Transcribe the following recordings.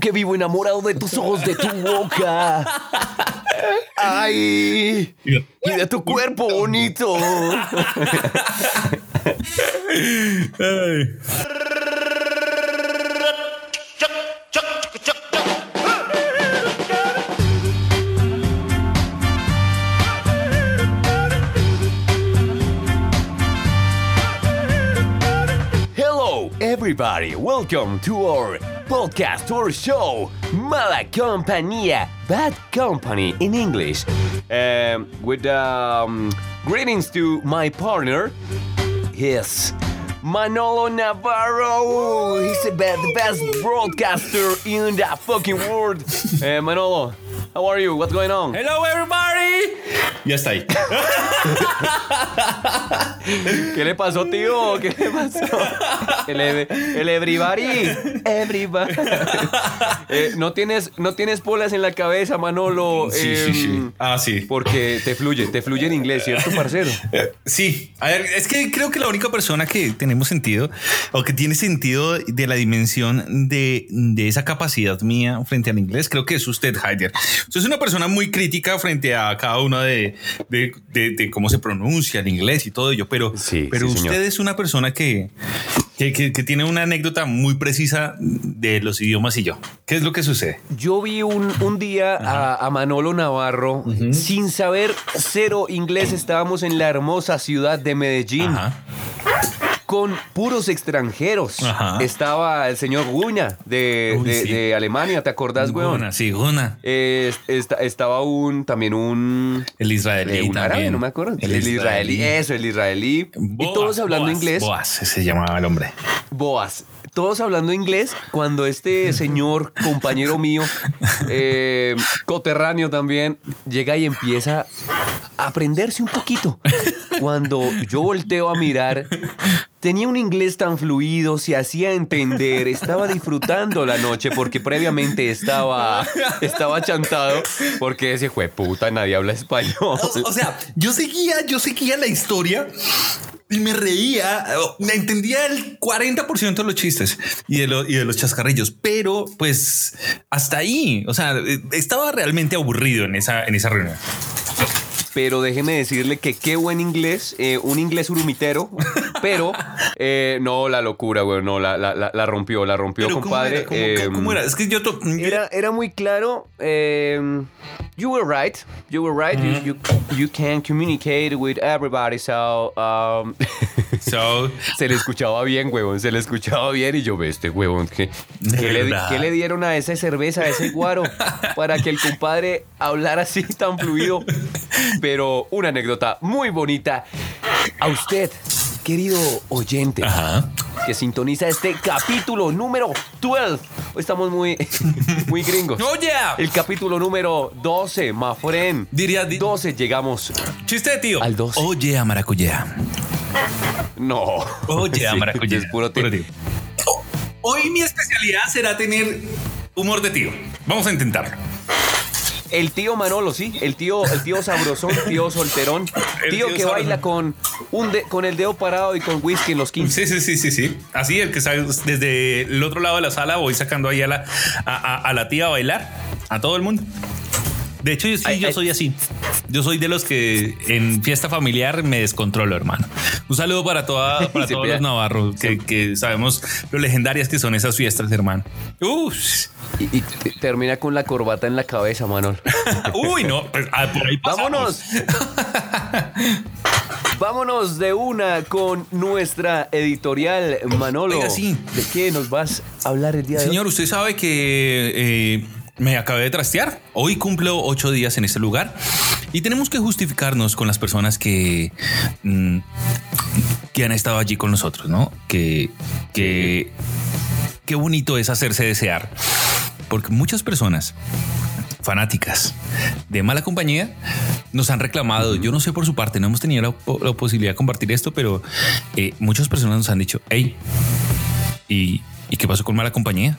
que vivo enamorado de tus ojos, de tu boca. Ay, y de tu cuerpo bonito. Hello, everybody. Welcome to our podcast or show, Mala Compañía, Bad Company in English. Um, with um, greetings to my partner. Yes. Manolo Navarro, he's the best, broadcaster in the fucking world. Eh, Manolo, how are you? What's going on? Hello everybody. Ya está ahí. ¿Qué le pasó, tío? ¿Qué le pasó? El, el everybody. Everybody. Eh, no, tienes, no tienes polas en la cabeza, Manolo. Sí, sí, sí. Em, Ah, sí. Porque te fluye, te fluye en inglés, ¿cierto, parcero? Eh, Sí, a ver, es que creo que la única persona que tenemos sentido o que tiene sentido de la dimensión de, de esa capacidad mía frente al inglés, creo que es usted, Heider. Usted es una persona muy crítica frente a cada uno de, de, de- de cómo se pronuncia el inglés y todo ello, pero, Sí, pero sí, usted señor. es una persona que, que, que- que tiene una anécdota muy precisa de los idiomas y yo. ¿Qué es lo que sucede? Yo vi un, un día a, a Manolo Navarro sin saber cero inglés. Estábamos en la hermosa ciudad de Medellín. Ajá. Con puros extranjeros. Ajá. Estaba el señor Guña de, Uy, de- sí. de Alemania, ¿te acordás, weón? Guna, sí, Guna. Eh, esta- estaba un también un, El israelí eh, un árabe, no me acuerdo. El, israelí. eso, el israelí. y todos hablando inglés. Boaz, se llamaba el hombre. Boas. Todos hablando inglés cuando este señor, compañero mío, eh, coterráneo también, llega y empieza a aprenderse un poquito. Cuando yo volteo a mirar, tenía un inglés tan fluido, se hacía entender, estaba disfrutando la noche porque previamente estaba, estaba chantado porque decía, jue puta, nadie habla español. O, o sea, yo seguía, yo seguía la historia y me reía, me entendía el 40% de los chistes y de, lo- y de los chascarrillos, pero pues hasta ahí, o sea, eh, estaba realmente aburrido en esa, en esa reunión. Pero déjeme decirle que qué buen inglés, eh, un inglés urumitero, pero eh, no la locura, güey, no, la, la, la- la rompió, la rompió, Pero ¿cómo compadre. era? ¿Cómo, Eh, cómo era? Es que yo, to- Era, era muy claro. eh, you were right. You were right. you, you, you can communicate with everybody. So, um, so, se le escuchaba bien, huevón. Se le escuchaba bien. Y yo ve este huevón. ¿qué, qué le, qué le dieron a esa cerveza, a ese guaro, para que el compadre hablara así tan fluido? Pero una anécdota muy bonita. A usted, querido oyente ajá. que sintoniza este capítulo número 12. Hoy estamos muy, muy gringos. Oye, El capítulo número 12, my friend. Diría- di- 12, llegamos. chiste tío. Al 12. Oye, a maracuyá. No. Oye, a Sí, maracuyá. es puro tío. Oh, Hoy mi especialidad será tener humor de tío. Vamos a intentarlo. El tío Manolo, sí. El tío, el tío sabrosón, tío solterón. Tío, tío que sabrosón. baila con, un de- con el dedo parado y con whisky en los 15. Sí, sí, sí, sí, sí. Así, el que sabe, desde el otro lado de la sala voy sacando ahí a la, a, a- a la tía a bailar, a todo el mundo. De hecho, yo, sí, Ay, yo ay. soy así. Yo soy de los que en fiesta familiar me descontrolo, hermano. Un saludo para, toda, para todos los navarros que, que sabemos lo legendarias que son esas fiestas, hermano. Uf. Y, termina con la corbata en la cabeza, Manolo. Uy, no, pues, ah, por ahí pasamos. ¡Vámonos! Vámonos de una con nuestra editorial, Manolo. Oiga, sí. ¿De qué nos vas a hablar el día de hoy? Señor, usted sabe que eh, me acabé de trastear. Hoy cumplo ocho días en este lugar y tenemos que justificarnos con las personas que, mm, que han estado allí con nosotros, ¿no? Que, que qué bonito es hacerse desear, porque muchas personas fanáticas de mala compañía nos han reclamado. Yo no sé por su parte, no hemos tenido la, la posibilidad de compartir esto, pero eh, muchas personas nos han dicho, hey, ¿y, ¿y qué pasó con mala compañía?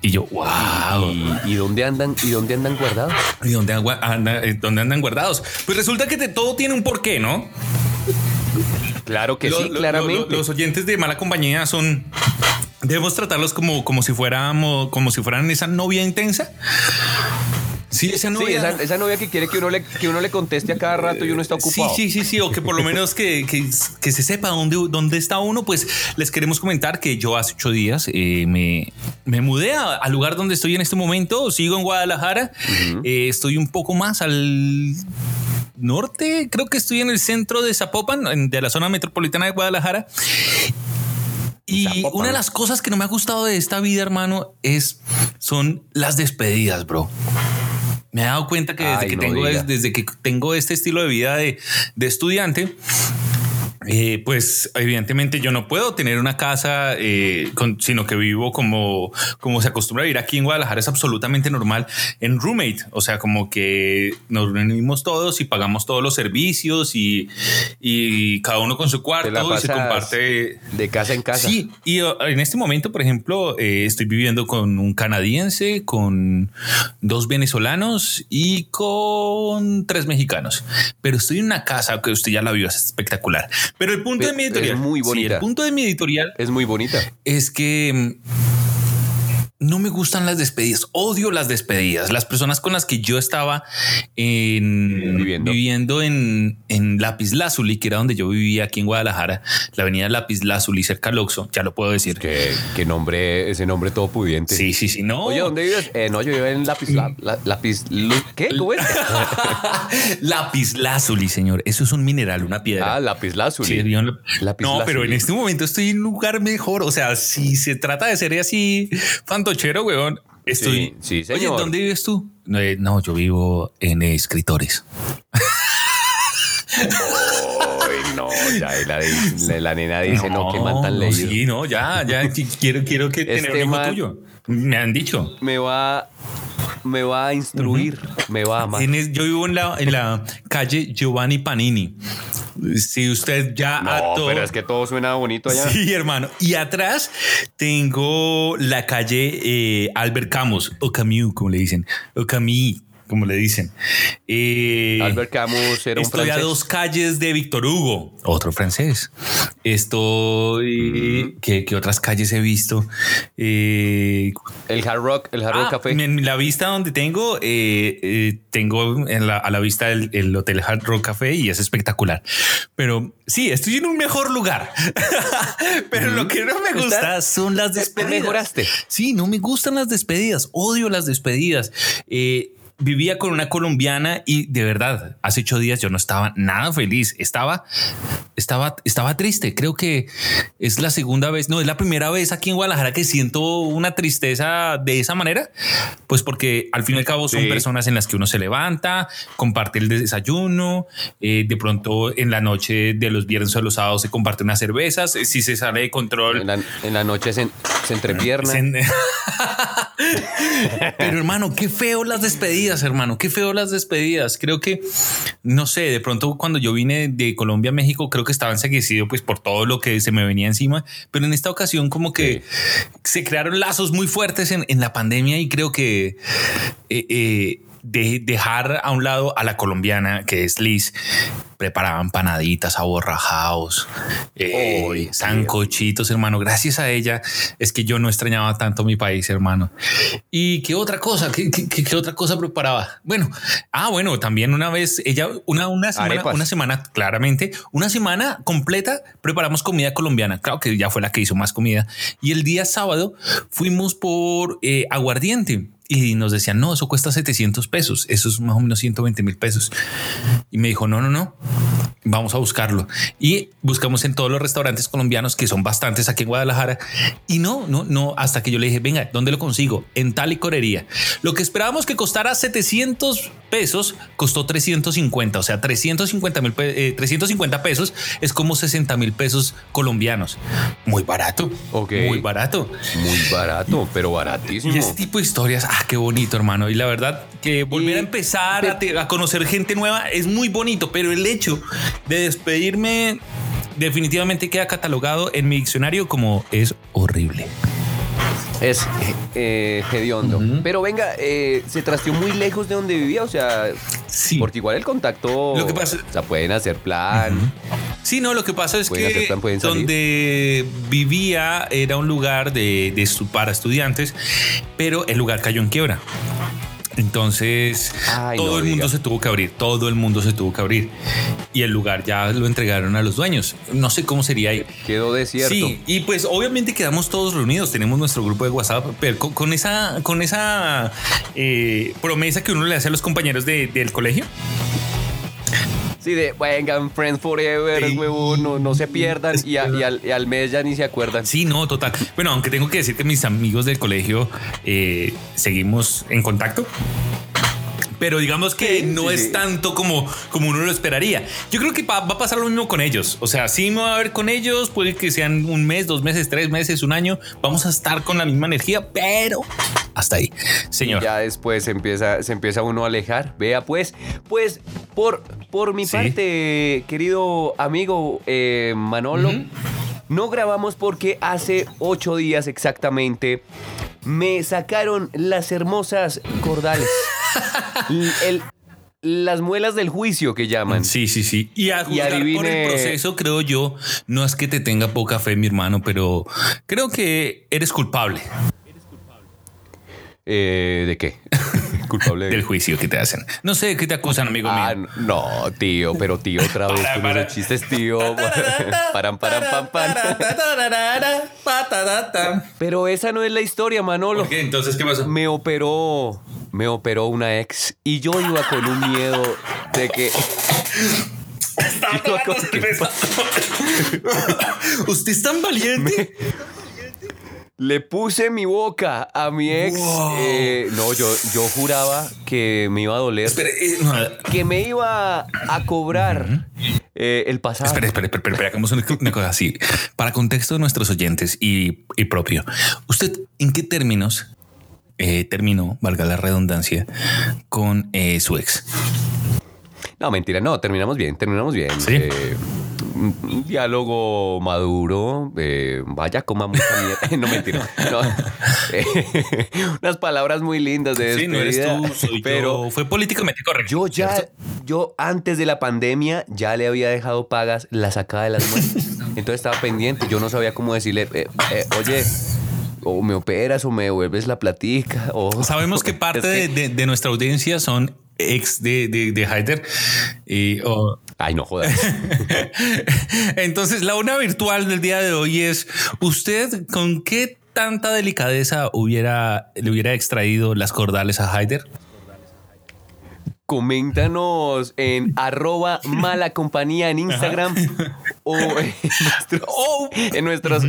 Y yo, wow. ¿Y, y dónde andan? ¿Y dónde andan guardados? ¿Y dónde, anda- eh, dónde andan guardados? Pues resulta que te- todo tiene un porqué, ¿no? Claro que Lo- sí, lo- claramente. lo- los oyentes de mala compañía son debemos tratarlos como, como si fuéramos, como si fueran esa novia intensa. Sí, esa novia. esa, novia que quiere que uno, le, que uno le conteste a cada rato y uno está ocupado. Sí, sí, sí, sí. O que por lo menos que, que, se sepa dónde, dónde está uno. Pues les queremos comentar que yo hace ocho días eh, me, me, mudé al lugar donde estoy en este momento. Sigo en Guadalajara. Eh, estoy un poco más al norte. Creo que estoy en el centro de Zapopan, de la zona metropolitana de Guadalajara. Y una de las cosas que no me ha gustado de esta vida, hermano, es son las despedidas, bro. Me he dado cuenta que desde, que, tengo, desde que tengo este estilo de vida de, de estudiante, eh, pues evidentemente yo no puedo tener una casa, eh, sino que vivo como, como se acostumbra a vivir aquí en Guadalajara, es absolutamente normal en roommate, o sea, como que nos reunimos todos y pagamos todos los servicios y, y cada uno con su cuarto y se comparte de casa en casa. Sí, y uh, en este momento, por ejemplo, eh, estoy viviendo con un canadiense, con dos venezolanos y con tres mexicanos, pero estoy en una casa que usted ya la vio, es espectacular. Pero el punto de mi editorial. Es muy bonita. el punto de mi editorial. Es muy bonita. Es que no me gustan las despedidas, odio las despedidas. Las personas con las que yo estaba viviendo, en, en Lápiz Lazuli, que era donde yo vivía aquí en Guadalajara, la avenida Lápiz Lazuli, cerca al Oxxo, ya lo puedo decir. Que, nombre, ese nombre todo pudiente. Sí, sí, sí, no. Oye, ¿dónde vives? Eh, no, yo vivo en Lápiz, Lápiz, ¿qué? ¿Cómo es? lápiz Lazuli, señor. Eso es un mineral, una piedra. Ah, Lápiz Lazuli. no, pero en este momento estoy en un lugar mejor. O sea, si se trata de ser así fantochero, weón. Estoy. Sí, Oye, ¿dónde vives tú? Eh, no, yo vivo en escritores. no, ya la, nena dice, no, que man tan leído. Sí, no, ya, ya quiero, quiero que este tener un tuyo. Me han dicho. Me va, me va a instruir, me va a amar. yo vivo en la, en la calle Giovanni Panini. Si usted ya no, pero es que todo suena bonito allá. Sí, hermano. Y atrás tengo la calle eh, Albert Camus, o Camus, como le dicen, o Camus como le dicen. Eh, Albert Camus era un Estoy a dos calles de Víctor Hugo, otro francés. Estoy. ¿qué, otras calles he visto? Eh, el Hard Rock, el Hard Rock ah, Café. En la vista donde tengo, eh, tengo en la, a la vista el, Hotel Hard Rock Café y es espectacular. Pero sí, estoy en un mejor lugar. Pero lo que no me gusta son las despedidas. mejoraste. Sí, no me gustan las despedidas. Odio las despedidas. Eh, vivía con una colombiana y de verdad, hace ocho días yo no estaba nada feliz. Estaba, estaba, estaba triste. Creo que es la segunda vez, no, es la primera vez aquí en Guadalajara que siento una tristeza de esa manera. Pues porque al fin y al cabo son personas en las que uno se levanta, comparte el desayuno, eh, de pronto en la noche de los viernes o los sábados se comparte unas cervezas. Si se sale de control, en la, noche se, se entrepierna. Pero hermano, qué feo las despedidas, hermano, qué feo las despedidas. Creo que, no sé, de pronto cuando yo vine de Colombia a México, creo que estaba enseguecido pues por todo lo que se me venía encima, pero en esta ocasión como que se crearon lazos muy fuertes en, la pandemia y creo que... Eh, eh, de dejar a un lado a la colombiana que es Liz preparaban panaditas, aborrajados, eh, sancochitos, hermano. Gracias a ella es que yo no extrañaba tanto mi país, hermano. ¿Y qué otra cosa? ¿Qué, qué, otra cosa preparaba? Bueno, ah, bueno, también una vez ella, una, una semana, una semana, claramente, una semana completa preparamos comida colombiana. Claro que ya fue la que hizo más comida. Y el día sábado fuimos por eh, aguardiente y nos decían, no, eso cuesta 700 pesos, eso es más o menos 120 mil pesos. Y me dijo, no, no, no, vamos a buscarlo. Y buscamos en todos los restaurantes colombianos, que son bastantes aquí en Guadalajara. Y no, no, no, hasta que yo le dije, venga, ¿dónde lo consigo? En tal y corería. Lo que esperábamos que costara 700 pesos, costó 350, o sea, 350 mil, 350 eh, pesos es como 60 mil pesos colombianos. Muy barato. Ok. Muy barato. Muy barato, pero baratísimo. Y ese tipo de historias, ah, qué bonito, hermano. Y la verdad que volver a empezar a, conocer gente nueva es muy bonito, pero el hecho de despedirme definitivamente queda catalogado en mi diccionario como es horrible. Es eh, hediondo. Pero venga, eh, se trasteó muy lejos de donde vivía, o sea, sí. porque igual el contacto, Lo que pasa, o sea, pueden hacer plan. Sí, no, lo que pasa es que plan, donde vivía era un lugar de, de para estudiantes, pero el lugar cayó en quiebra. Entonces, Ay, todo no el mundo se tuvo que abrir, todo el mundo se tuvo que abrir. Y el lugar ya lo entregaron a los dueños. No sé cómo sería ahí. Quedó desierto. Sí, y pues obviamente quedamos todos reunidos, tenemos nuestro grupo de WhatsApp, pero con, con esa, con esa eh, promesa que uno le hace a los compañeros de- del colegio. Sí, de vengan, Friends Forever, Sí. huevón, no, no se pierdan. Y, a- y al, y al mes ya ni se acuerdan. Sí, no, total. Bueno, aunque tengo que decir que mis amigos del colegio eh, seguimos en contacto. Pero digamos que Sí, no sí, es sí. tanto como, como uno lo esperaría. Yo creo que va, va a pasar lo mismo con ellos. O sea, sí me va a ver con ellos, puede que sean un mes, dos meses, tres meses, un año. Vamos a estar con la misma energía, pero hasta ahí, señor. Ya después se empieza, se empieza uno a alejar. Vea, pues, pues, por, por mi parte, querido amigo eh, Manolo. No grabamos porque hace ocho días exactamente me sacaron las hermosas cordales. L- el- las muelas del juicio que llaman. Sí, sí, sí. Y a juzgar por adivine- el proceso, creo yo, no es que te tenga poca fe, mi hermano, pero creo que eres culpable Eh, ¿De qué? Culpable de del juicio que te hacen. No sé qué te acusan, amigo Ah, mío. no, tío, pero tío, otra vez Para, con para. esos chistes, tío. Paran, paran, pam, pam. Pero esa no es la historia, Manolo. ¿Por qué? Entonces, ¿qué pasó? Me operó, me operó una ex y yo iba con un miedo de que Iba con- Usted es tan valiente. Le puse mi boca a mi ex. Wow. Eh, no, yo, yo juraba que me iba a doler, eh, no, que me iba a cobrar eh, el pasado. espere, espere, espere, espere, hagamos una, cosa así. Para contexto de nuestros oyentes y, y propio, ¿usted en qué términos terminó, valga la redundancia, con eh, su ex? No, mentira, no, terminamos bien, terminamos bien. Sí. Eh, un diálogo maduro, eh, vaya, coma mucha mierda. no, mentira. No. Eh, unas palabras muy lindas de Sí, no eres tú, soy pero yo. Fue políticamente correcto. yo ya, ¿cierto? yo antes de la pandemia ya le había dejado pagas la sacada de las muelas. Entonces estaba pendiente, yo no sabía cómo decirle, oye, o me operas o me devuelves la platica. O, Sabemos que parte de nuestra audiencia son ex de, de, de Haider. Y, Ay, no jodas. Entonces, la una virtual del día de hoy es: ¿Usted con qué tanta delicadeza hubiera, le hubiera extraído las cordales a Haider? Coméntanos en arroba mala compañía en Instagram o en nuestros, O- en nuestros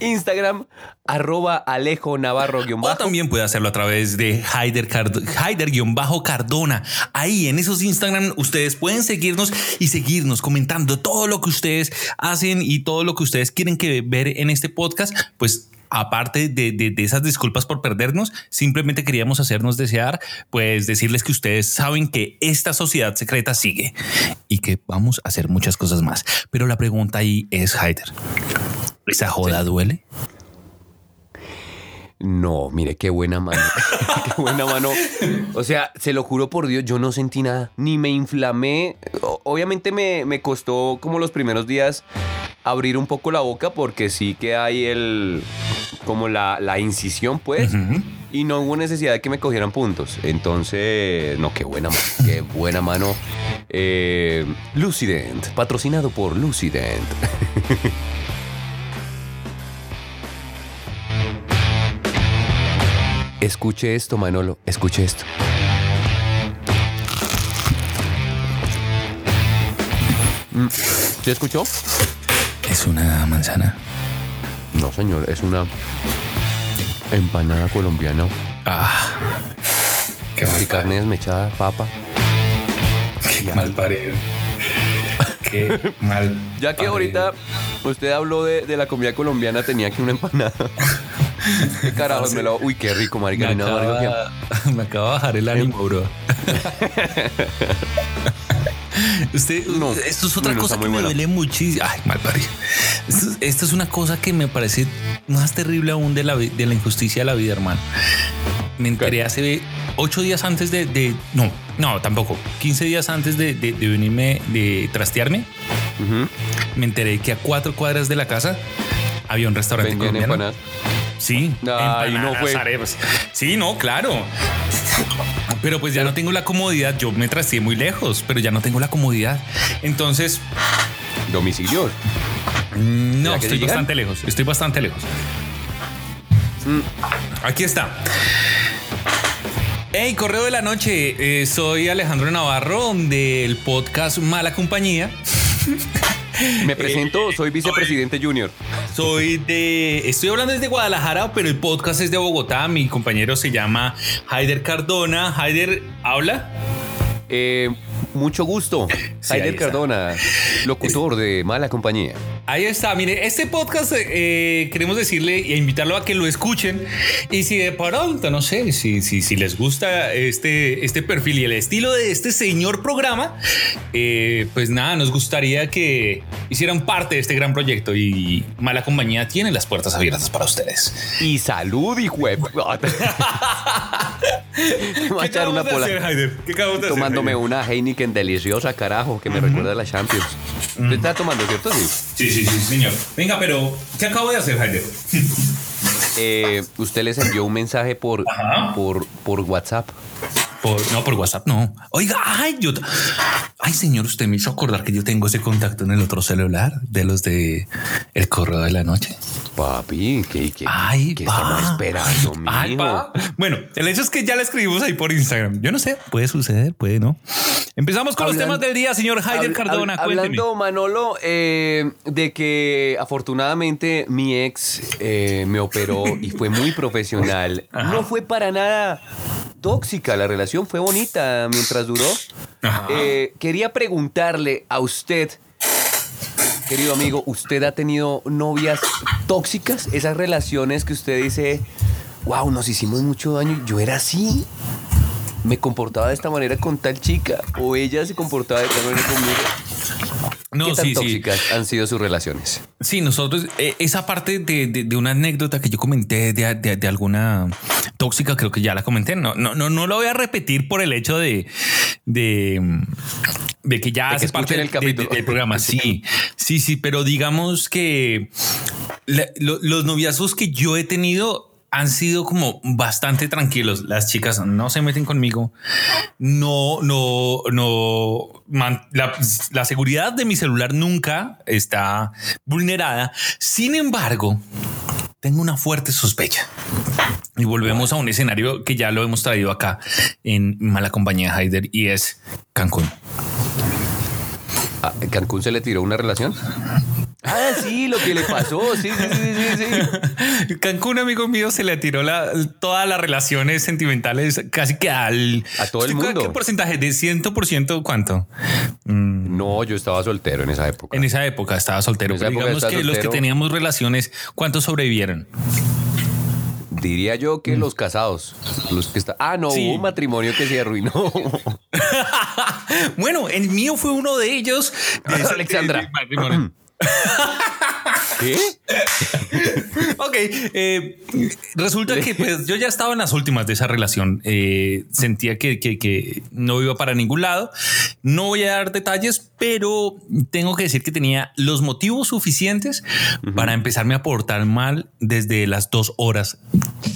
Instagram arroba Alejo Navarro guion O bajo. también puede hacerlo a través de Haider, Card- Haider-Cardona. Ahí en esos Instagram ustedes pueden seguirnos y seguirnos comentando todo lo que ustedes hacen y todo lo que ustedes quieren que ver en este podcast. Pues aparte de, de- de esas disculpas por perdernos, simplemente queríamos hacernos desear, pues decirles que ustedes saben que esta sociedad secreta sigue y que vamos a hacer muchas cosas más. Pero la pregunta ahí es, Haider, ¿esa joda duele? No, mire, qué buena mano. qué buena mano. O sea, se lo juro por Dios, yo no sentí nada. Ni me inflamé. Obviamente me, me costó como los primeros días abrir un poco la boca porque sí que hay el... como la, la incisión, pues. Y no hubo necesidad de que me cogieran puntos. Entonces, no, qué buena mano. Qué buena mano. Eh, Lucident, patrocinado por Lucident. Escuche esto, Manolo. Escuche esto. Mm, ¿Sí escuchó? Es una manzana. No, señor. Es una empanada colombiana. Ah, qué Y carne desmechada, papa. Qué mal parido. Qué mal. Ya que parido. ahorita usted habló de, de la comida colombiana, tenía que una empanada. ¿Qué carajos me lo... Uy, qué rico, marica. Me acaba, me acaba de bajar el ánimo, bro. Usted, No, esto es otra no, cosa que me buena. duele muchísimo. Ay, mal parido. Esto, esto es una cosa que me parece más terrible aún de la, de la injusticia de la vida, hermano. Me enteré hace ocho días antes de, de- no, no, tampoco, 15 días antes de, de- de venirme, de trastearme. Me enteré que a cuatro cuadras de la casa había un restaurante colombiano. Sí, Ay, no fue. arepas. Sí, no, claro. Pero pues ya no tengo la comodidad. Yo me trasteé muy lejos, pero ya no tengo la comodidad. Entonces, Domicilios. no, ¿Será que estoy llegan? bastante lejos. Estoy bastante lejos. Mm. Aquí está. Hey, correo de la noche. Eh, soy Alejandro Navarro del podcast Mala Compañía. Me presento, soy vicepresidente junior. Soy de. Estoy hablando desde Guadalajara, pero el podcast es de Bogotá. Mi compañero se llama Haider Cardona. Haider, ¿habla? Eh, mucho gusto. Sí. Cardona, locutor de Mala Compañía. Ahí está, mire, este podcast eh, queremos decirle e invitarlo a que lo escuchen y si de pronto, no sé, si, si, si les gusta este, este perfil y el estilo de este señor programa, eh, pues nada, nos gustaría que hicieran parte de este gran proyecto y Mala Compañía tiene las puertas abiertas para ustedes. Y salud, echar una pola. ¿Qué acabamos hacer, Tomándome una Heineken deliciosa, carajo, que me recuerda a la Champions. ¿Usted está tomando, cierto? Sí. Sí, sí, sí, señor. Venga, pero ¿qué acabo de hacer, Haider? Eh, usted les envió un mensaje por, Ajá. por, por WhatsApp. Por, no, por WhatsApp, no. Oiga, ay, yo. Ay, señor, usted me hizo acordar que yo tengo ese contacto en el otro celular de los de el correo de la noche. Papi, ¿qué, qué, Ay, qué estamos esperando, mijo? Ay. Bueno, el hecho es que ya la escribimos ahí por Instagram. Yo no sé, puede suceder, puede no. Empezamos con los temas del día, señor Haider Habl- Cardona. hab-. Hablando, Manolo, eh, de que afortunadamente mi ex eh, me operó y fue muy profesional. No fue para nada tóxica, la relación fue bonita mientras duró. Ajá. Eh, quería preguntarle a usted, querido amigo, ¿usted ha tenido novias tóxicas? Esas relaciones que usted dice, wow, nos hicimos mucho daño, yo era así. Me comportaba de esta manera con tal chica o ella se comportaba de tal manera conmigo. No, ¿Qué tan sí, sí. tóxicas han sido sus relaciones? Sí, nosotros, eh, esa parte de, de- de una anécdota que yo comenté de, de- alguna tóxica, creo que ya la comenté. No, no, no, no lo voy a repetir por el hecho de, de, de que ya que hace parte el capítulo. del programa. Sí, sí, sí, pero digamos que la- lo- los noviazgos que yo he tenido han sido como bastante tranquilos. Las chicas no se meten conmigo. No, no, no. man- la, seguridad de mi celular nunca está vulnerada. Sin embargo, tengo una fuerte sospecha. Y volvemos a un escenario que ya lo hemos traído acá en Mala Compañía Haider y es Cancún. ¿A Cancún se le tiró una relación? Ah, sí, lo que le pasó. Sí, sí, sí, sí, sí. Cancún, amigo mío, se le tiró la, todas las relaciones sentimentales casi que al... A todo el ¿Qué- mundo. ¿Qué porcentaje? ¿De 100% cuánto? Mm, No, yo estaba soltero en esa época. en esa época estaba soltero. Pero época digamos que los que teníamos relaciones, ¿cuántos sobrevivieron? Diría yo que los casados. Los que está... Ah, no, Sí. hubo un matrimonio que se arruinó. bueno, el mío fue uno de ellos. De ese- Alexandra. de-. ¿Qué? Ok, eh, resulta que pues, yo ya estaba en las últimas de esa relación. Eh, sentía que, que- que no iba para ningún lado. No voy a dar detalles, pero tengo que decir que tenía los motivos suficientes para empezarme a portar mal desde las dos horas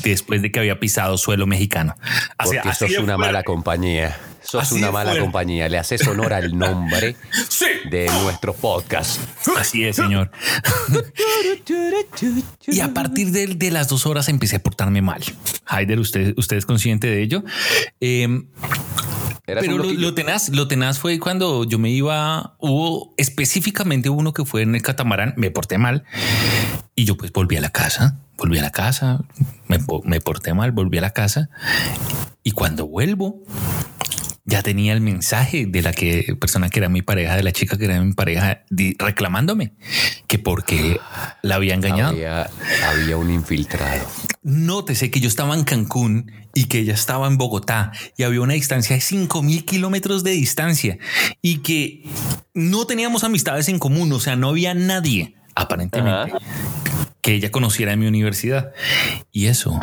después de que había pisado suelo mexicano. Porque así sos una fuerte. mala compañía. Sos Así una mala compañía. Le haces honor al nombre Sí. de nuestro podcast. Así es, señor. Y a partir de, de las dos horas empecé a portarme mal. Haider, usted, usted es consciente de ello. Eh, Eras pero lo, lo tenaz, lo tenaz fue cuando yo me iba, hubo específicamente uno que fue en el catamarán, me porté mal y yo pues volví a la casa, volví a la casa, me, me porté mal, volví a la casa y cuando vuelvo ya tenía el mensaje de la que persona que era mi pareja, de la chica que era mi pareja, reclamándome que porque la había engañado. Había, había un infiltrado. Nótese que yo estaba en Cancún y que ella estaba en Bogotá y había una distancia de 5 mil kilómetros de distancia y que no teníamos amistades en común, o sea, no había nadie aparentemente que ella conociera en mi universidad. Y eso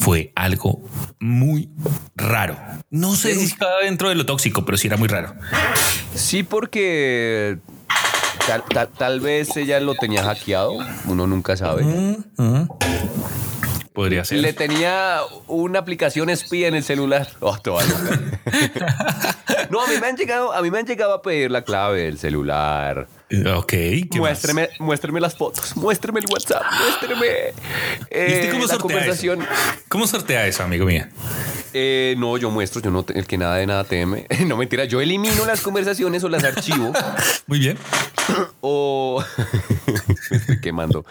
fue algo muy raro. No sé si estaba dentro de lo tóxico, pero sí era muy raro. Sí, porque tal, tal, tal vez ella lo tenía hackeado, uno nunca sabe. Podría ser. Le tenía una aplicación espía en el celular. Oh, no, a mí me han llegado, a mí me han llegado a pedir la clave del celular. Ok. ¿qué más? Muéstreme, muéstreme las fotos, muéstreme el WhatsApp, muéstreme ¿Y usted eh, cómo la sortea conversación. eso? ¿Cómo sortea eso, amigo mío? Eh, no, yo muestro, yo no, el que nada de nada teme. No mentira, yo elimino las conversaciones o las archivo Muy bien. o me estoy quemando,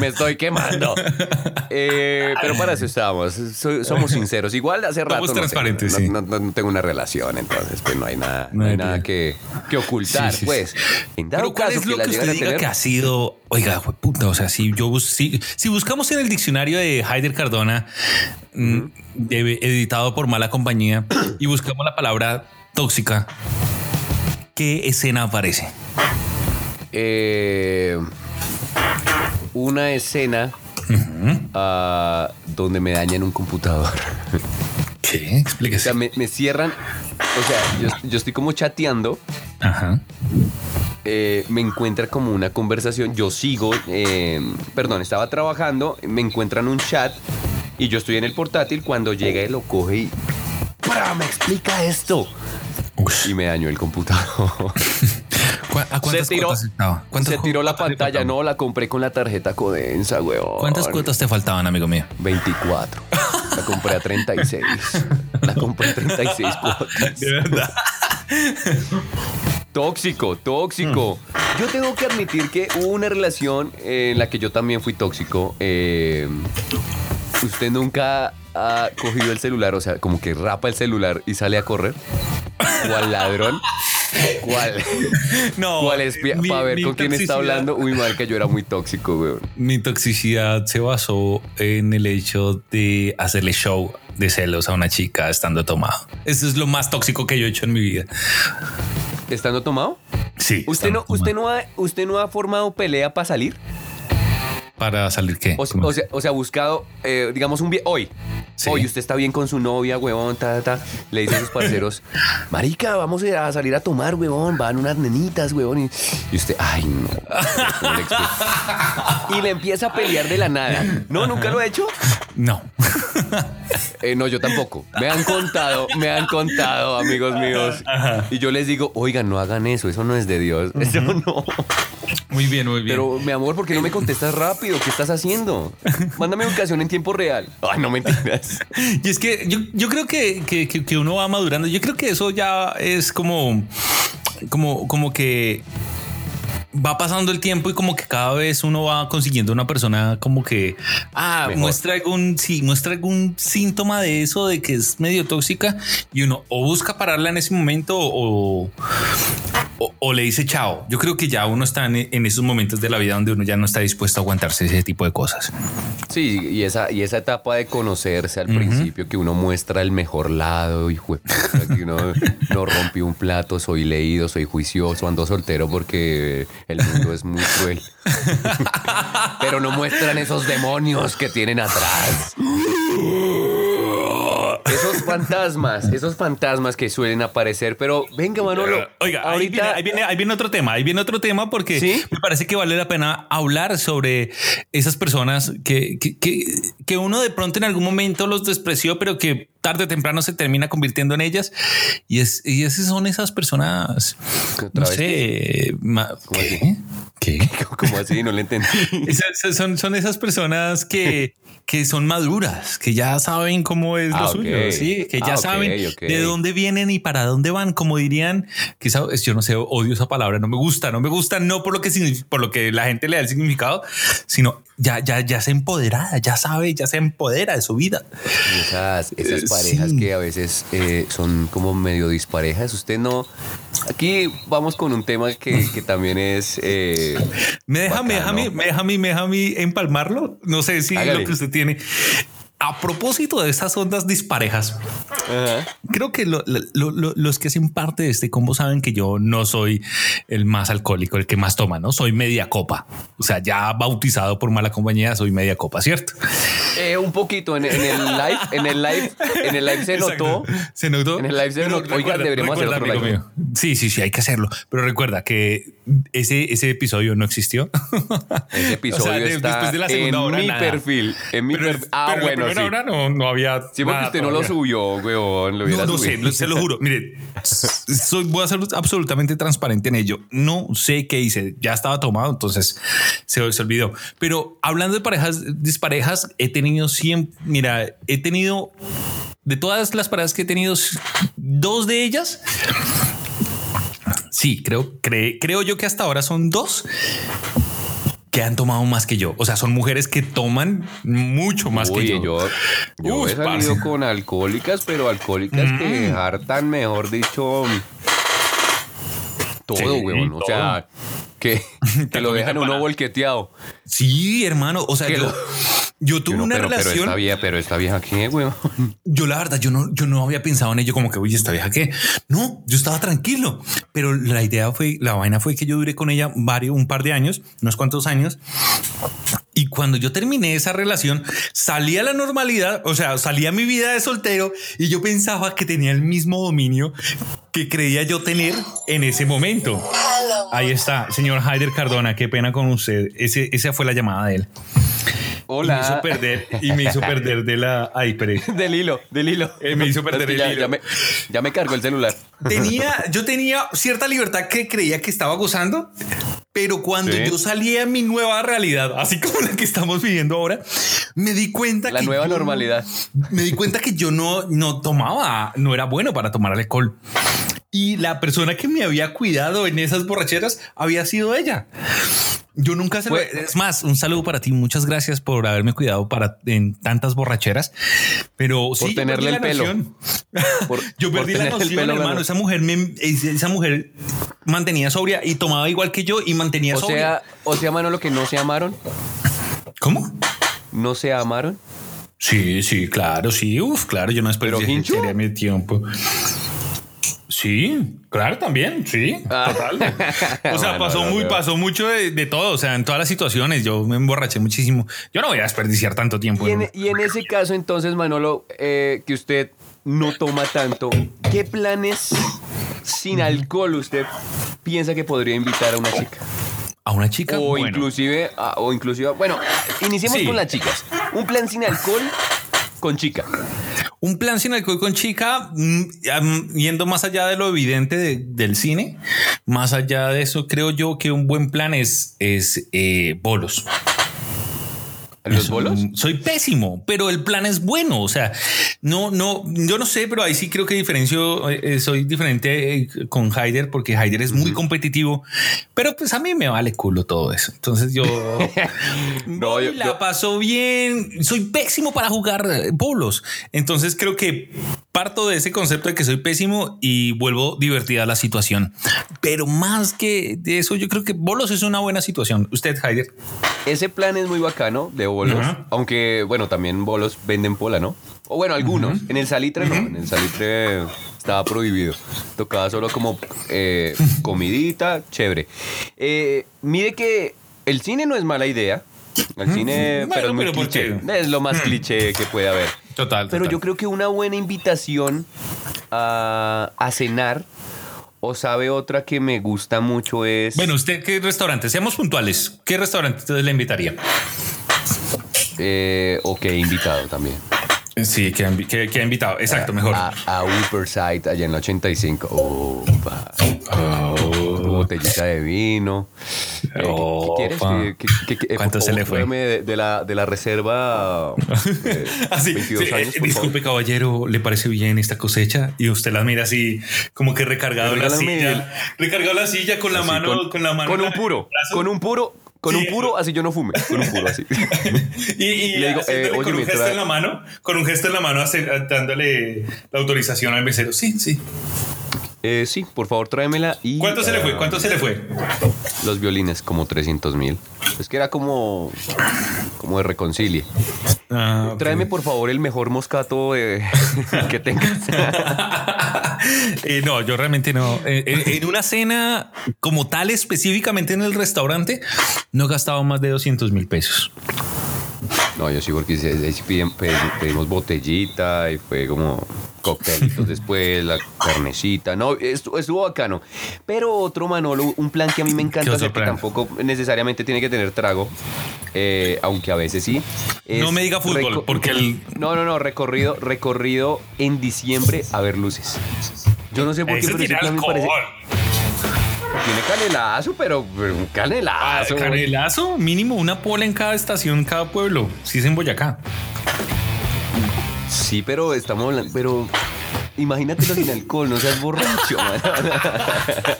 me estoy quemando. Eh, pero para eso estamos, so- somos sinceros. Igual hace rato no transparentes, tengo, sí. no, tengo una relación, entonces pues no hay nada, No hay nada que, que ocultar, Sí, sí, sí. pues. En dado Pero ¿cuál caso es lo la que usted diga tener, que ha sido, oiga, puta, o sea, si yo si, si buscamos en el diccionario de Haider Cardona, mm, editado por Mala Compañía, y buscamos la palabra tóxica, ¿qué escena aparece? Eh, una escena ah, donde me dañan un computador. ¿Qué? O sea, Explíquese. me, me cierran. O sea, yo, yo estoy como chateando. Ajá. eh, me encuentra como una conversación. Yo sigo, eh, perdón, estaba trabajando. Me encuentran un chat y yo estoy en el portátil. Cuando llega, él lo coge y. ¡Para! Me explica esto. Y me dañó el computador. ¿Cu- ¿A cuántas se tiró, cuotas se tiró la pantalla. No, la compré con la tarjeta Codensa, weón. ¿Cuántas cuotas te faltaban, amigo mío? 24. La compré a 36. La compré a 36 cuotas. De verdad. Tóxico, tóxico. Yo tengo que admitir que hubo una relación en la que yo también fui tóxico. Eh, ¿Usted nunca ha cogido el celular, o sea, como que rapa el celular y sale a correr? ¿Cuál ladrón? ¿Cuál? No. ¿Cuál es? mi- Para ver con quién está hablando. Uy, mal que yo era muy tóxico, weón. Mi toxicidad se basó en el hecho de hacerle show de celos a una chica estando tomado. Eso es lo más tóxico que yo he hecho en mi vida. ¿Estando tomado? Sí. ¿Usted no, usted no, ha, ¿Usted no ha formado pelea para salir? ¿Para salir qué? O, sea, o sea, buscado, eh, digamos, un bien. Hoy. Sí. Hoy usted está bien con su novia, huevón, ta, ta, ta. Le dice a sus parceros, Marica, vamos a salir a tomar, huevón. Van unas nenitas, huevón. Y, y usted, ay, no. y le empieza a pelear de la nada. No, nunca lo he hecho. No. Eh, no, yo tampoco. Me han contado, me han contado, amigos míos. Y yo les digo, oigan, no hagan eso. Eso no es de Dios. Eso no. Muy bien, muy bien. Pero, mi amor, ¿por qué no me contestas rápido? ¿Qué estás haciendo? Mándame ubicación en tiempo real. Ay, no mentiras. Y es que yo, yo creo que, que, que- que uno va madurando. Yo creo que eso ya es como, como, como que va pasando el tiempo y como que cada vez uno va consiguiendo una persona como que ah, Mejor. muestra algún sí, muestra algún síntoma de eso de que es medio tóxica y uno o busca pararla en ese momento o, o, o le dice chao. Yo creo que ya uno está en, en esos momentos de la vida donde uno ya no está dispuesto a aguantarse ese tipo de cosas. Sí, y esa, y esa etapa de conocerse al principio, que uno muestra el mejor lado, y que uno no rompió un plato, soy leído, soy juicioso, ando soltero porque el mundo es muy cruel. Pero no muestran esos demonios que tienen atrás. Esos fantasmas, esos fantasmas que suelen aparecer. Pero venga, Manolo. Oiga, ahí, viene, ahí, viene, ahí viene otro tema, ahí viene otro tema porque ¿Sí? me parece que vale la pena hablar sobre esas personas que, que, que, que uno de pronto en algún momento los despreció, pero que tarde o temprano se termina convirtiendo en ellas. Y, es, y esas son esas personas, ¿Otra no sé, ¿Cómo ¿qué? ¿Qué? Como así, no le entendí. Son, son esas personas que, que son maduras, que ya saben cómo es lo Ah, ok. suyo, sí, que ya Ah, saben de dónde vienen y para dónde van, como dirían, quizá yo no sé, odio esa palabra, no me gusta, no me gusta, no por lo que por lo que la gente le da el significado, sino ya, ya, ya se empodera, ya sabe, ya se empodera de su vida. Esas, esas parejas sí. que a veces eh, son como medio disparejas. Usted no. Aquí vamos con un tema que, que también es. eh, Me deja, me deja, Bacano. me deja a mí, me deja a mí empalmarlo. No sé si Hágale. lo que usted tiene. A propósito de esas ondas disparejas, creo que los que hacen parte de este combo saben que yo no soy el más alcohólico, el que más toma, no soy media copa. O sea, ya bautizado por mala compañía, soy media copa, cierto? Eh, un poquito en, el live, en el live, en el live se notó. Se notó. En el live se notó. Oiga, deberíamos hacer otro live. Sí, sí, sí, hay que hacerlo. Pero recuerda que ese, ese episodio no existió. Ese episodio está después de la segunda en mi perfil. En mi perfil. Ah, bueno, sí. Hora no, no había. Sí, porque usted no lo subió, weón. Lo no, no sé, se lo juro. Mire, soy, voy a ser absolutamente transparente en ello. No sé qué hice. Ya estaba tomado, entonces se, se olvidó. Pero hablando de parejas disparejas, he tenido siempre. Mira, he tenido de todas las parejas que he tenido, dos de ellas Sí, creo, creo yo que hasta ahora son dos que han tomado más que yo. O sea, son mujeres que toman mucho más que yo. Yo, yo he salido con alcohólicas, pero alcohólicas que mm. hartan, mejor dicho, todo, weón. O sea, que, lo dejan uno volqueteado. Sí, hermano. O sea, yo, yo tuve una relación. Pero esta vieja, pero esta vieja qué, güey. Yo la verdad, yo no, yo no había pensado en ello como que, oye, esta vieja qué. No, yo estaba tranquilo. Pero la idea fue, la vaina fue que yo duré con ella varios, un par de años, unos cuantos años. Y cuando yo terminé esa relación, salía a la normalidad, o sea, salía mi vida de soltero y yo pensaba que tenía el mismo dominio que creía yo tener en ese momento. Ahí está, señor Haider Cardona, qué pena con usted. Ese, esa fue la llamada de él. Hola. Y me hizo perder, y me hizo perder de la. Ay, Del hilo, del hilo. Eh, me hizo perder el ya, hilo. Ya me, ya me cargó el celular. Tenía, yo tenía cierta libertad que creía que estaba gozando, pero cuando yo salí a mi nueva realidad, así como la que estamos viviendo ahora, me di cuenta la nueva normalidad. Me di cuenta que yo no, no tomaba, no era bueno para tomar alcohol. Y la persona que me había cuidado en esas borracheras había sido ella. Yo nunca se Es más, un saludo para ti. Muchas gracias por haberme cuidado para en tantas borracheras. Pero por sí, tenerle el pelo. yo perdí la noción, hermano. Esa mujer, me, esa mujer mantenía sobria y tomaba igual que yo y mantenía o sobria. Sea, o sea, mano, lo que no se amaron. ¿Cómo? ¿No se amaron? Sí, sí, claro, sí. Uf, claro, yo no espero que mi tiempo. Sí, claro, también, sí, ah. total. O sea, pasó muy, pasó mucho de, todo, o sea, en todas las situaciones. Yo me emborraché muchísimo. Yo no voy a desperdiciar tanto tiempo. Y en, ese caso, entonces, Manolo, eh, que usted no toma tanto, ¿qué planes sin alcohol usted piensa que podría invitar a una chica? A una chica. O inclusive, o inclusive, bueno, iniciemos con las chicas. Un plan sin alcohol con chica. Un plan sin alcohol con chica, mm, yendo más allá de lo evidente del cine, más allá de eso, creo yo que un buen plan es, es eh, bolos. ¿Los bolos? Soy pésimo, pero el plan es bueno. O sea, no, no, yo no sé, pero ahí sí creo que diferencio, eh, soy diferente eh, con Haider porque Haider es muy competitivo, pero pues a mí me vale culo todo eso. Entonces yo, no, la paso bien. Soy pésimo para jugar eh, bolos. Entonces creo que parto de ese concepto de que soy pésimo y vuelvo divertida la situación. Pero más que de eso, yo creo que bolos es una buena situación. Usted, Haider. Ese plan es muy bacano de bolos. Aunque, bueno, también bolos venden pola, ¿no? O bueno, algunos. En el salitre no. En el salitre estaba prohibido. Tocaba solo como eh, comidita, chévere. Eh, mire que el cine no es mala idea. El cine, pero es muy cliché. Es lo más cliché que puede haber. Total. Pero yo creo que una buena invitación a, a cenar o sabe otra que me gusta mucho es. Bueno, usted, ¿qué restaurante? Seamos puntuales. ¿Qué restaurante usted le invitaría? Eh, o qué invitado también. Sí, que ha, invitado. Exacto, mejor. A, a Upperside, allá en la 85. Oh, botellita de vino. Eh, ¿Qué, quieres? ¿Cuánto se le fue? De, la, de la reserva. Eh, así, eh, disculpe, caballero, ¿le parece bien esta cosecha? Y usted la mira así, como que recargado la silla. Recargado la silla con la mano. Con, la mano. Con un puro. Con un puro con un puro, así yo no fume. Con un puro, así. y, le digo, eh, oye, con un gesto en la mano, con un gesto en la mano, dándole la autorización al mesero. Sí, sí. Eh, sí, por favor, tráemela y. ¿Cuánto se le fue? ¿Cuánto se le fue? los violines, como 300 mil. Es que era como, como de reconcilie. Ah. Tráeme por favor el mejor moscato eh, que tengas. Eh, no, yo realmente no. Eh, en una cena como tal, específicamente en el restaurante, no he gastado más de 200 mil pesos. No, yo sí, porque sí piden- pedimos, botellita y fue como coctelitos después, la carnecita. No, estuvo, estuvo bacano. Pero otro Manolo, un plan que a mí me ¿Qué encanta hacer, que tampoco necesariamente tiene que tener trago, eh, aunque a veces sí. No me diga fútbol, porque el- No, no, no, recorrido, recorrido en diciembre a ver luces. Yo no sé por qué, pero ese plan me parece... Tiene canelazo, pero, pero un Ah, canelazo. canelazo, mínimo una pola en cada estación, en cada pueblo. Si es en Boyacá. Sí, pero estamos hablando, pero imagínatelo sin alcohol, no seas borracho.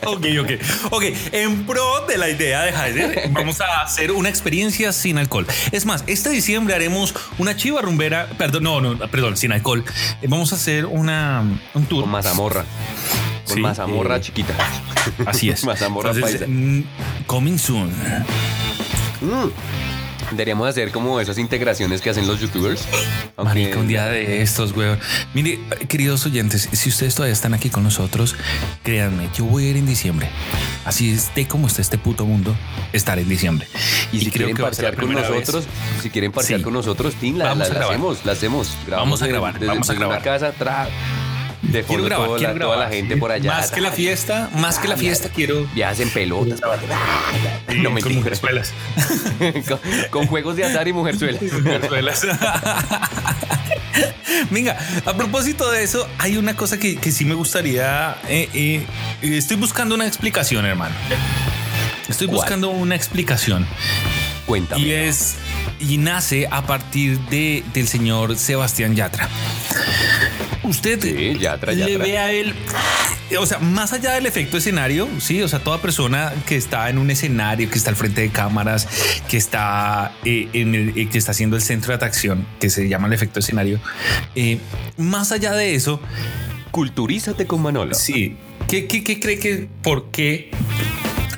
Ok, ok. Ok, en pro de la idea de Heider, vamos a hacer una experiencia sin alcohol. Es más, este diciembre haremos una chiva rumbera, perdón, no, no, perdón, sin alcohol. Eh, Vamos a hacer una, un tour. Con mazamorra. Con Sí, mazamorra eh, chiquita. Así es. mazamorra Entonces, paisa. mm, coming soon. Mm. Deberíamos hacer como esas integraciones que hacen los youtubers. Aunque- Marica, un día de estos, weón. Mire, queridos oyentes, si ustedes todavía están aquí con nosotros, créanme, yo voy a ir en diciembre. Así esté como esté este puto mundo, estaré en diciembre. Y si quieren parciar con vez. nosotros, si quieren parciar Sí. con nosotros, Tim, la, Vamos la- la grabar. hacemos, la hacemos. Grabamos a grabar, desde- vamos a desde una grabar. casa, tra, de Quiero fondo grabar, toda, quiero la, toda la grabar. gente por allá. Más que la fiesta, más que la fiesta, quiero. Viajes en pelotas. no me con mujerzuelas. con, con juegos de azar y mujerzuelas. Mujerzuelas. Venga, a propósito de eso, hay una cosa que, que sí me gustaría. eh, eh, estoy buscando una explicación, hermano. Estoy ¿Cuál? buscando una explicación. Cuéntame. Y es. Y nace a partir de, del señor Sebastián Yatra. Usted Sí, le ve a él, o sea, más allá del efecto escenario, sí, o sea, toda persona que está en un escenario, que está al frente de cámaras, que está eh, en el, eh, que está haciendo el centro de atracción, que se llama el efecto escenario, eh, más allá de eso, Culturízate con Manolo. Sí. ¿Qué, qué, qué cree que por qué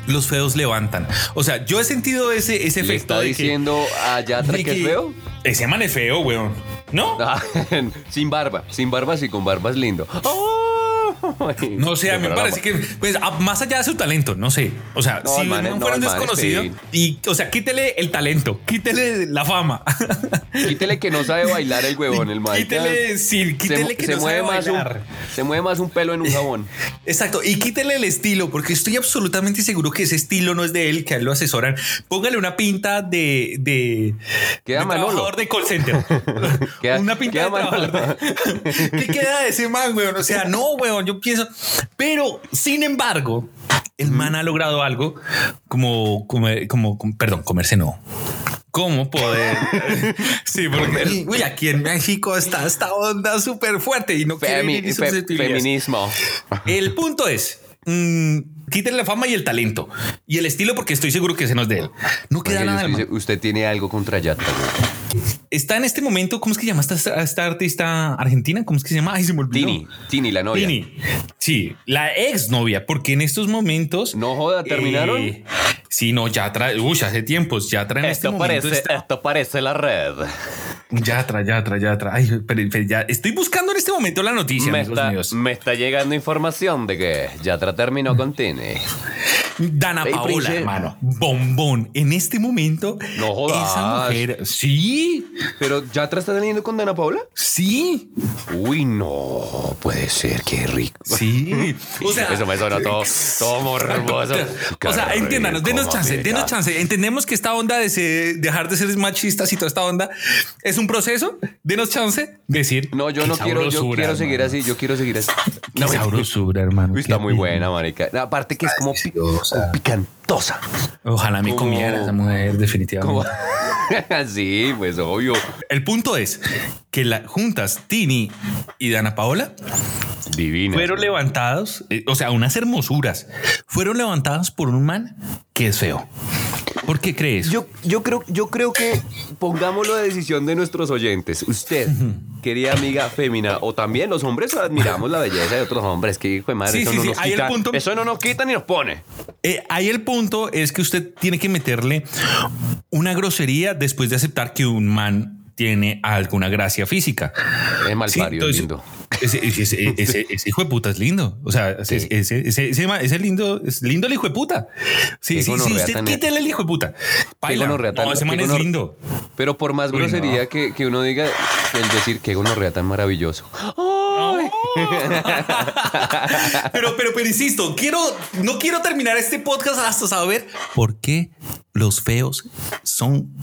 los feos levantan? O sea, yo he sentido ese, ese ¿Le efecto está de diciendo a que, Yatra de que es feo? Ese man es feo, weón. ¿No? Sin barba, sin barba sí, con barba es lindo. Ay, No sé, a mí me parece que, pues, más allá de su talento, no sé. O sea, No, si man no fuera un desconocido, y, o sea, quítele el talento, quítele la fama. Quítele que no sabe bailar el huevón, el man. quítele, sí, quítele se, que se no mueve sabe más un, bailar. se mueve más un pelo en un jabón. Exacto, y quítele el estilo, porque estoy absolutamente seguro que ese estilo no es de él, que a él lo asesoran. Póngale una pinta de, de, Queda de Manolo. trabajador de call center. Queda- una pinta queda de Manolo. ¿Qué queda de ese man, weón? O sea, no, weón, yo pienso. Pero, sin embargo, el man ha logrado algo como, como, como, como- perdón, comerse no. ¿Cómo poder? sí, porque uy, aquí en México está esta onda súper fuerte y no Femi- fe- feminismo. El punto es, mm, quítale la fama y el talento y el estilo porque estoy seguro que ese no es de él. No queda Oye, nada. estoy se- usted tiene algo contra güey. Está en este momento, ¿cómo es que llama esta, esta artista argentina? ¿Cómo es que se llama? Ay, se me olvidó. Tini, Tini, la novia. Tini. Sí, la ex novia, porque en estos momentos. No joda, ¿terminaron? eh, sí, no, ya trae, uy, hace tiempos, ya trae en este momento. está- esto parece la red. Ya trae, ya trae, ya trae. Ay, pero, pero ya estoy buscando en este momento la noticia, Me está, míos. me está llegando información de que Yatra terminó con Tini. Dana Ey, Paola, hermano. Bombón. En este momento, No jodas. esa mujer. Sí, Pero Yatra está saliendo con Dana Paula. sí, Uy, no puede ser, qué rico. sí. O sea, Eso me suena todo, todo morboso. O sea, entiéndanos, denos chance, denos chance. Entendemos que esta onda de ser- dejar de ser machistas y toda esta onda es un proceso. Denos chance de decir. No, yo no quiero, yo quiero seguir hermano. así, yo quiero seguir así. Qué No, sabrosura, hermano. Está muy buena, marica. Aparte que es como, pi- Deliciosa. Ojalá me Como- comiera esa mujer, Como- definitivamente. sí, pues obvio. El punto es que la, juntas Tini y Dana Paola Divina. fueron levantados, eh, o sea, unas hermosuras, fueron levantadas por un man que es feo. ¿Por qué crees? Yo, yo, creo, yo creo que pongámoslo de decisión de nuestros oyentes. Usted, querida amiga fémina, o también los hombres admiramos la belleza de otros hombres. Que hijo de madre, Sí, eso, sí, no sí, nos ahí el quita, punto- eso no nos quita ni nos pone. Eh, ahí el punto es que usted tiene que meterle una grosería después de aceptar que un man tiene alguna gracia física. Es mal Sí, entonces, lindo. Ese, ese- ese- ese- ese hijo de puta es lindo. O sea, ese, Sí. ese, lindo, es lindo el hijo de puta. Sí, sí, sí, usted tan- el hijo de puta. Tan- No, ese man es lindo. Pero por más grosería no. que, que uno diga, el decir que gonorrea tan maravilloso. ¡Ay! Pero, pero, pero insisto, quiero, no quiero terminar este podcast hasta saber por qué los feos son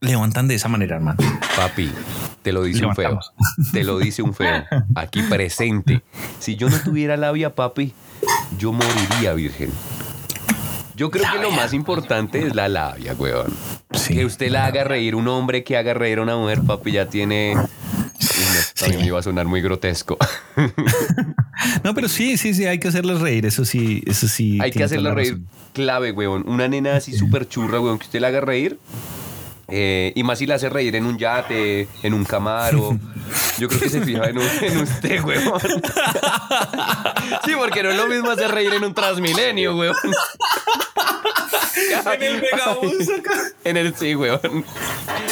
levantan de esa manera, hermano. Papi, te lo dice un feo. Te lo dice un feo. Aquí presente. Si yo no tuviera labia, papi, yo moriría virgen. Yo creo que lo más importante es la labia, weón. Sí. Que usted la haga reír un hombre, que haga reír a una mujer, papi, ya tiene... También me iba a sonar muy grotesco. No, pero sí, sí, sí, hay que hacerles reír. Eso sí, eso sí. Hay que la reír razón. clave, weón. Una nena así súper churra, weón, que usted la haga reír. eh, y más si la hace reír en un yate, en un camaro. Yo creo que se fija en, un- en usted, weón. Sí, porque no es lo mismo hacer reír en un Transmilenio, weón. En el megabús acá. En el sí, weón.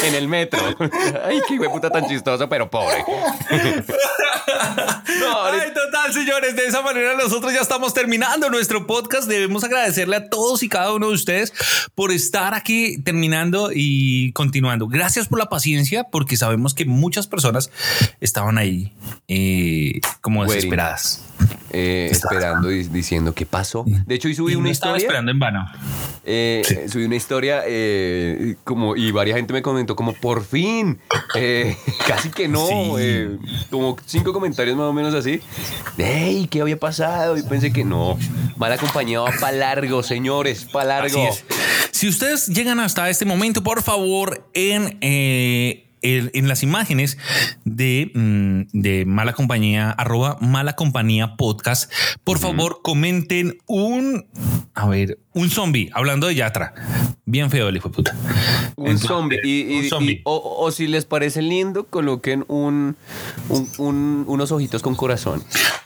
En el metro. Ay, qué puta tan chistoso, pero pobre. No, Ay, total, señores. De esa manera nosotros ya estamos terminando nuestro podcast. Debemos agradecerle a todos y cada uno de ustedes por estar aquí terminando y continuando. Gracias por la paciencia, porque sabemos que muchas personas estaban ahí eh, como desesperadas. Eh, esperando y diciendo qué pasó. De hecho, hoy subí Y una no estaba historia. esperando en vano. Eh, Subí una historia eh, como y varias gente me comentó como por fin. Eh, casi que no. Sí. eh, como cinco comentarios más o menos así. ¡Ey! ¿Qué había pasado? Y pensé que no. Mal acompañado para largo, señores, para Así largo. es. Si ustedes llegan hasta este momento, por favor, en, en las imágenes de, mm, de Mala Compañía, arroba Mala Compañía Podcast, por favor, comenten un, a ver, un zombie hablando de Yatra. Bien feo el hijo de puta. Un Entonces, zombie. Y, y- un y- zombie. o, o si les parece lindo, coloquen un, un- un- unos ojitos con corazón.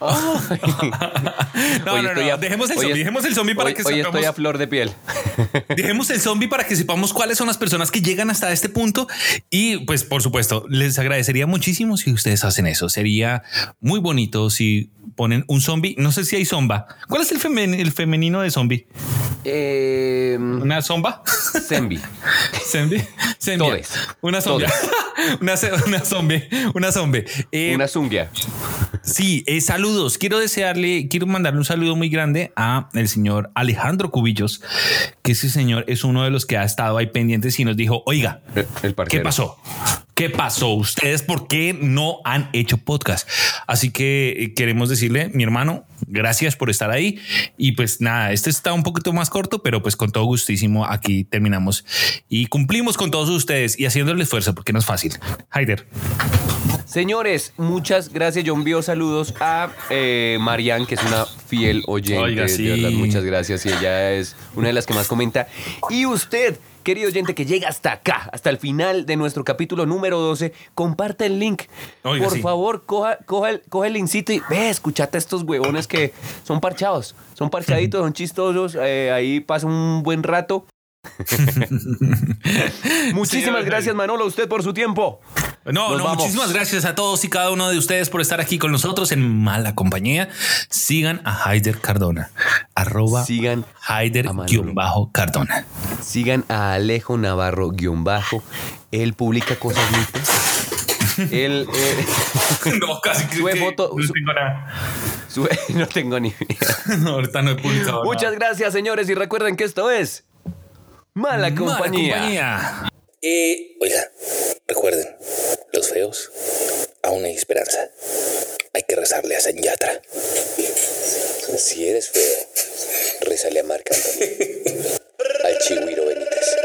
No, Hoy no, no, a- dejemos el zombie, dejemos el zombie para hoy- que Hoy estoy sepamos- a flor de piel. Dejemos el zombie para que sepamos cuáles son las personas que llegan hasta este punto. Y pues, por supuesto, les agradecería muchísimo si ustedes hacen eso. Sería muy bonito si ponen un zombie. No sé si hay zomba. ¿Cuál es el, femen- el femenino de zombie? Eh, ¿Una zomba? Zembi. ¿Zombie? Zembia. Todes. Una zombie. una, ze- una zombie. Una zombie. Eh, Una zungia. Sí, eh, saludos. Quiero desearle, quiero mandarle un saludo muy grande a el señor Alejandro Cubillos, que ese señor es uno de los que ha estado ahí pendientes y nos dijo, oiga, El- ¿qué pasó? ¿Qué pasó? ¿Ustedes por qué no han hecho podcast? Así que eh, queremos decirle, mi hermano, gracias por estar ahí. Y pues nada, este está un poquito más corto, pero pues con todo gustísimo aquí terminamos y cumplimos con todos ustedes y haciendo el esfuerzo porque no es fácil. Haider. Señores, muchas gracias. Yo envío saludos a eh, Marian, que es una fiel oyente. Oiga, sí. De verdad, muchas gracias. Y ella es una de las que más comenta. Y usted, querido oyente, que llega hasta acá, hasta el final de nuestro capítulo número 12, comparta el link. Oiga, Por sí. favor, coja, coja, el, coja el linkcito y ve, escuchate a estos huevones que son parchados. Son parchaditos, son chistosos. eh, ahí pasa un buen rato. Muchísimas gracias, Manolo, a usted por su tiempo. No, Nos no, vamos. muchísimas gracias a todos y cada uno de ustedes por estar aquí con nosotros en Mala Compañía. Sigan a Haider Cardona, arroba Sigan. Haider-Cardona. Sigan a Alejo Navarro guion bajo. Él publica cosas mitas. Él No, casi que, Sube que foto- no tengo nada. sube- no tengo ni idea. No, ahorita no he publicado Muchas nada. gracias, señores, y recuerden que esto es Mala Mala Compañía. Eh, oiga, recuerden, los feos, aún hay esperanza. Hay que rezarle a Sanyatra. Si eres feo, rezale a Marc Anthony. A Chihuiro Benítez.